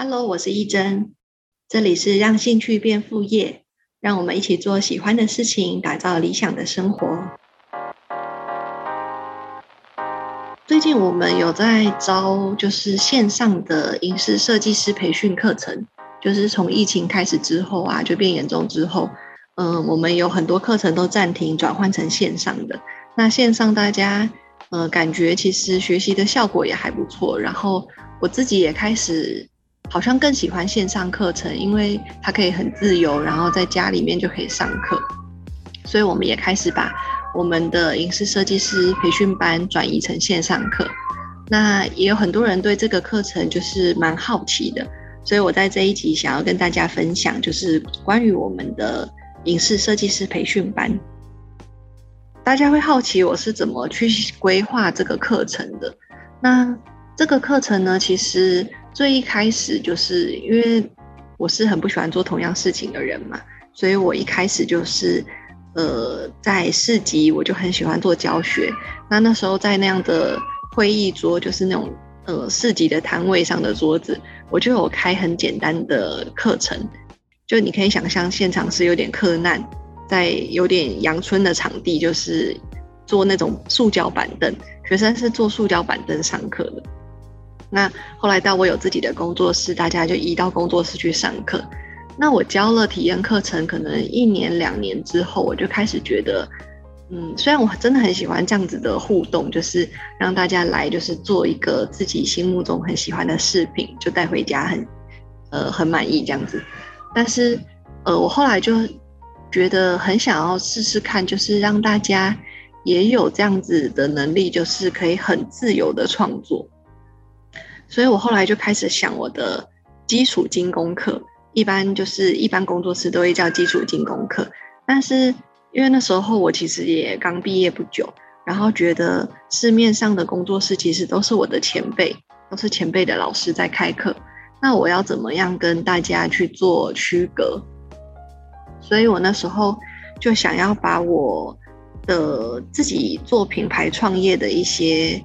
Hello，我是一真，这里是让兴趣变副业，让我们一起做喜欢的事情，打造理想的生活。最近我们有在招，就是线上的影视设计师培训课程，就是从疫情开始之后啊，就变严重之后，嗯，我们有很多课程都暂停，转换成线上的。那线上大家，呃，感觉其实学习的效果也还不错，然后我自己也开始。好像更喜欢线上课程，因为它可以很自由，然后在家里面就可以上课。所以我们也开始把我们的影视设计师培训班转移成线上课。那也有很多人对这个课程就是蛮好奇的，所以我在这一集想要跟大家分享，就是关于我们的影视设计师培训班。大家会好奇我是怎么去规划这个课程的？那这个课程呢，其实。最一开始就是因为我是很不喜欢做同样事情的人嘛，所以我一开始就是呃在市集我就很喜欢做教学。那那时候在那样的会议桌，就是那种呃市集的摊位上的桌子，我就有开很简单的课程。就你可以想象现场是有点客难，在有点阳春的场地，就是做那种塑胶板凳，学生是坐塑胶板凳上课的。那后来到我有自己的工作室，大家就移到工作室去上课。那我教了体验课程，可能一年两年之后，我就开始觉得，嗯，虽然我真的很喜欢这样子的互动，就是让大家来，就是做一个自己心目中很喜欢的饰品，就带回家，很呃很满意这样子。但是呃，我后来就觉得很想要试试看，就是让大家也有这样子的能力，就是可以很自由的创作。所以我后来就开始想我的基础精工课，一般就是一般工作室都会叫基础精工课。但是因为那时候我其实也刚毕业不久，然后觉得市面上的工作室其实都是我的前辈，都是前辈的老师在开课。那我要怎么样跟大家去做区隔？所以我那时候就想要把我的自己做品牌创业的一些，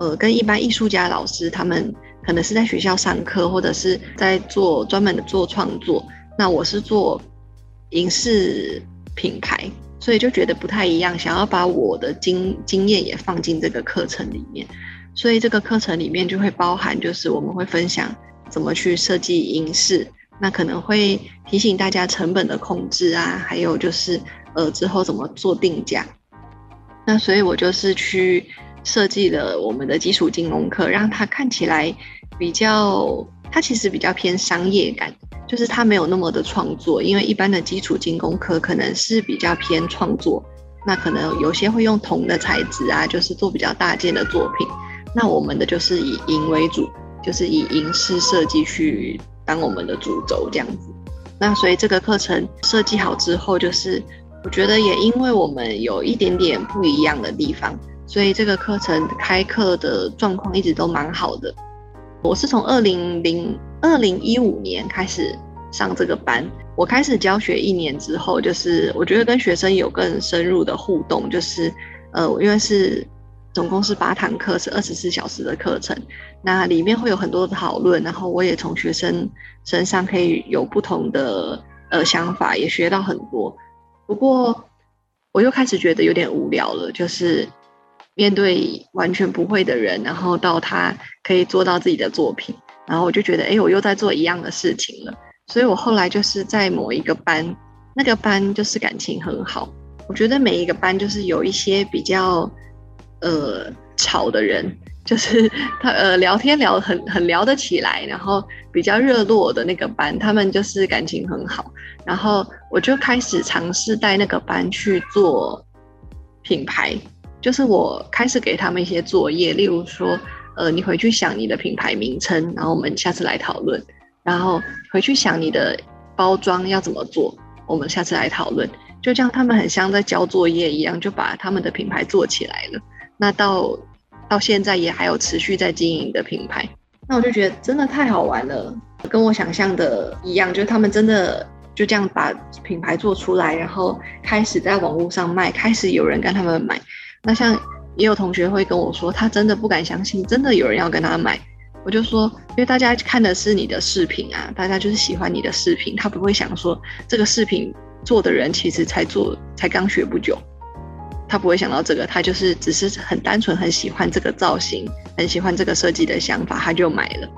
呃，跟一般艺术家老师他们。可能是在学校上课，或者是在做专门的做创作。那我是做影视品牌，所以就觉得不太一样，想要把我的经经验也放进这个课程里面。所以这个课程里面就会包含，就是我们会分享怎么去设计影视，那可能会提醒大家成本的控制啊，还有就是呃之后怎么做定价。那所以我就是去设计了我们的基础金融课，让它看起来。比较，它其实比较偏商业感，就是它没有那么的创作，因为一般的基础精工课可能是比较偏创作，那可能有些会用铜的材质啊，就是做比较大件的作品。那我们的就是以银为主，就是以银饰设计去当我们的主轴这样子。那所以这个课程设计好之后，就是我觉得也因为我们有一点点不一样的地方，所以这个课程开课的状况一直都蛮好的。我是从二零零二零一五年开始上这个班，我开始教学一年之后，就是我觉得跟学生有更深入的互动，就是呃，因为是总共是八堂课，是二十四小时的课程，那里面会有很多的讨论，然后我也从学生身上可以有不同的呃想法，也学到很多。不过我又开始觉得有点无聊了，就是。面对完全不会的人，然后到他可以做到自己的作品，然后我就觉得，哎，我又在做一样的事情了。所以我后来就是在某一个班，那个班就是感情很好。我觉得每一个班就是有一些比较呃吵的人，就是他呃聊天聊很很聊得起来，然后比较热络的那个班，他们就是感情很好。然后我就开始尝试带那个班去做品牌。就是我开始给他们一些作业，例如说，呃，你回去想你的品牌名称，然后我们下次来讨论。然后回去想你的包装要怎么做，我们下次来讨论。就这样，他们很像在交作业一样，就把他们的品牌做起来了。那到到现在也还有持续在经营的品牌，那我就觉得真的太好玩了，跟我想象的一样，就是他们真的就这样把品牌做出来，然后开始在网络上卖，开始有人跟他们买。那像也有同学会跟我说，他真的不敢相信，真的有人要跟他买。我就说，因为大家看的是你的视频啊，大家就是喜欢你的视频，他不会想说这个视频做的人其实才做才刚学不久，他不会想到这个，他就是只是很单纯很喜欢这个造型，很喜欢这个设计的想法，他就买了。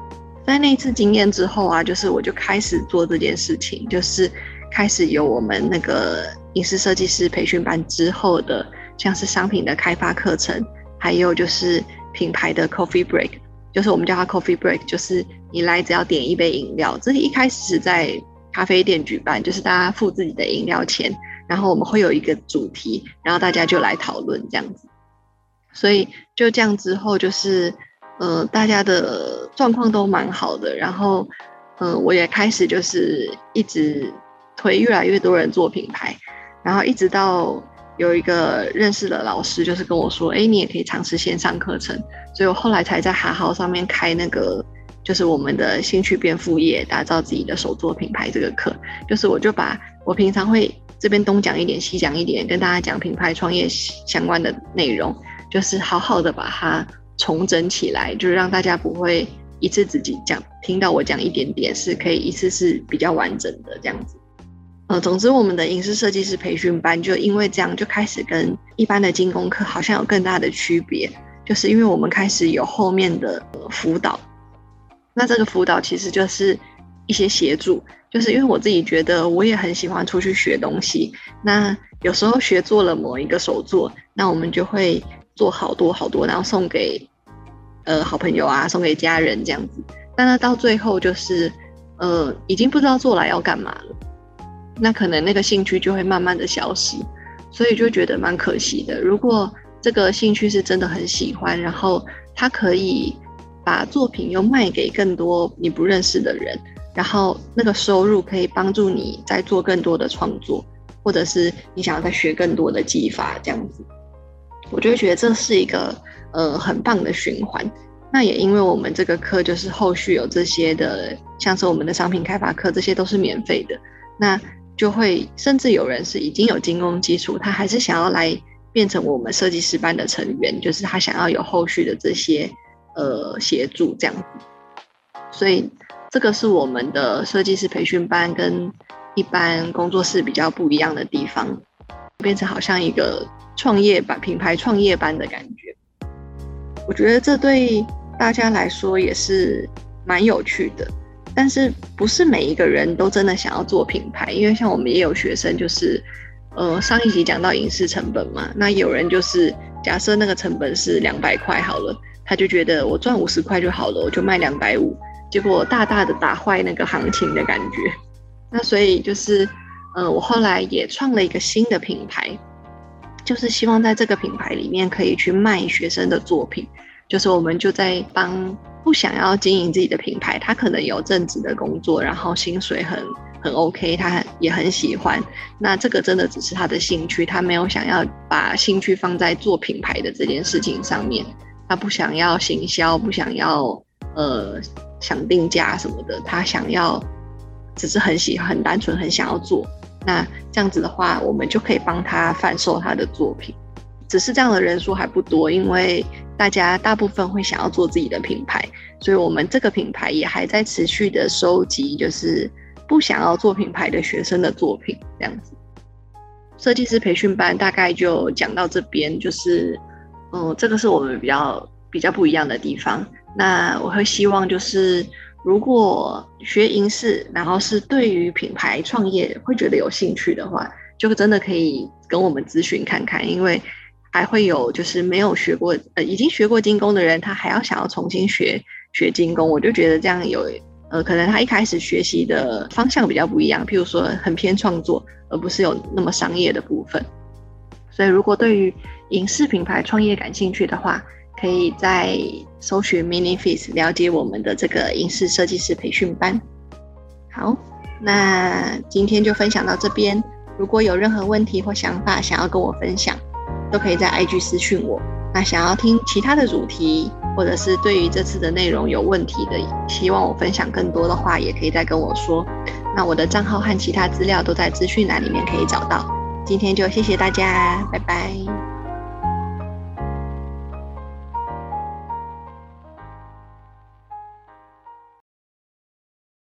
在那一次经验之后啊，就是我就开始做这件事情，就是开始有我们那个影视设计师培训班之后的，像是商品的开发课程，还有就是品牌的 coffee break。就是我们叫它 coffee break，就是你来只要点一杯饮料。这里一开始是在咖啡店举办，就是大家付自己的饮料钱，然后我们会有一个主题，然后大家就来讨论这样子。所以就这样之后，就是呃大家的状况都蛮好的，然后嗯我也开始就是一直推越来越多人做品牌，然后一直到。有一个认识的老师，就是跟我说：“哎，你也可以尝试线上课程。”所以我后来才在哈好上面开那个，就是我们的兴趣变副业，打造自己的手作品牌这个课。就是我就把我平常会这边东讲一点，西讲一点，跟大家讲品牌创业相关的内容，就是好好的把它重整起来，就是让大家不会一次自己讲，听到我讲一点点，是可以一次是比较完整的这样子。呃，总之，我们的影视设计师培训班就因为这样就开始跟一般的精工课好像有更大的区别，就是因为我们开始有后面的辅导。那这个辅导其实就是一些协助，就是因为我自己觉得我也很喜欢出去学东西。那有时候学做了某一个手作，那我们就会做好多好多，然后送给呃好朋友啊，送给家人这样子。但那到最后就是呃，已经不知道做来要干嘛了。那可能那个兴趣就会慢慢的消失，所以就觉得蛮可惜的。如果这个兴趣是真的很喜欢，然后他可以把作品又卖给更多你不认识的人，然后那个收入可以帮助你再做更多的创作，或者是你想要再学更多的技法这样子，我就会觉得这是一个呃很棒的循环。那也因为我们这个课就是后续有这些的，像是我们的商品开发课，这些都是免费的。那就会甚至有人是已经有精工基础，他还是想要来变成我们设计师班的成员，就是他想要有后续的这些呃协助这样子。所以这个是我们的设计师培训班跟一般工作室比较不一样的地方，变成好像一个创业版、品牌创业班的感觉。我觉得这对大家来说也是蛮有趣的。但是不是每一个人都真的想要做品牌？因为像我们也有学生，就是，呃，上一集讲到影视成本嘛，那有人就是假设那个成本是两百块好了，他就觉得我赚五十块就好了，我就卖两百五，结果大大的打坏那个行情的感觉。那所以就是，呃，我后来也创了一个新的品牌，就是希望在这个品牌里面可以去卖学生的作品。就是我们就在帮不想要经营自己的品牌，他可能有正职的工作，然后薪水很很 OK，他也很喜欢。那这个真的只是他的兴趣，他没有想要把兴趣放在做品牌的这件事情上面。他不想要行销，不想要呃想定价什么的，他想要只是很喜很单纯很想要做。那这样子的话，我们就可以帮他贩售他的作品。只是这样的人数还不多，因为大家大部分会想要做自己的品牌，所以我们这个品牌也还在持续的收集，就是不想要做品牌的学生的作品这样子。设计师培训班大概就讲到这边，就是嗯，这个是我们比较比较不一样的地方。那我会希望就是，如果学银饰，然后是对于品牌创业会觉得有兴趣的话，就真的可以跟我们咨询看看，因为。还会有就是没有学过呃已经学过精工的人，他还要想要重新学学精工，我就觉得这样有呃可能他一开始学习的方向比较不一样，譬如说很偏创作，而不是有那么商业的部分。所以如果对于影视品牌创业感兴趣的话，可以在搜寻 Mini Face 了解我们的这个影视设计师培训班。好，那今天就分享到这边。如果有任何问题或想法想要跟我分享。都可以在 IG 私讯我。那想要听其他的主题，或者是对于这次的内容有问题的，希望我分享更多的话，也可以再跟我说。那我的账号和其他资料都在资讯栏里面可以找到。今天就谢谢大家，拜拜。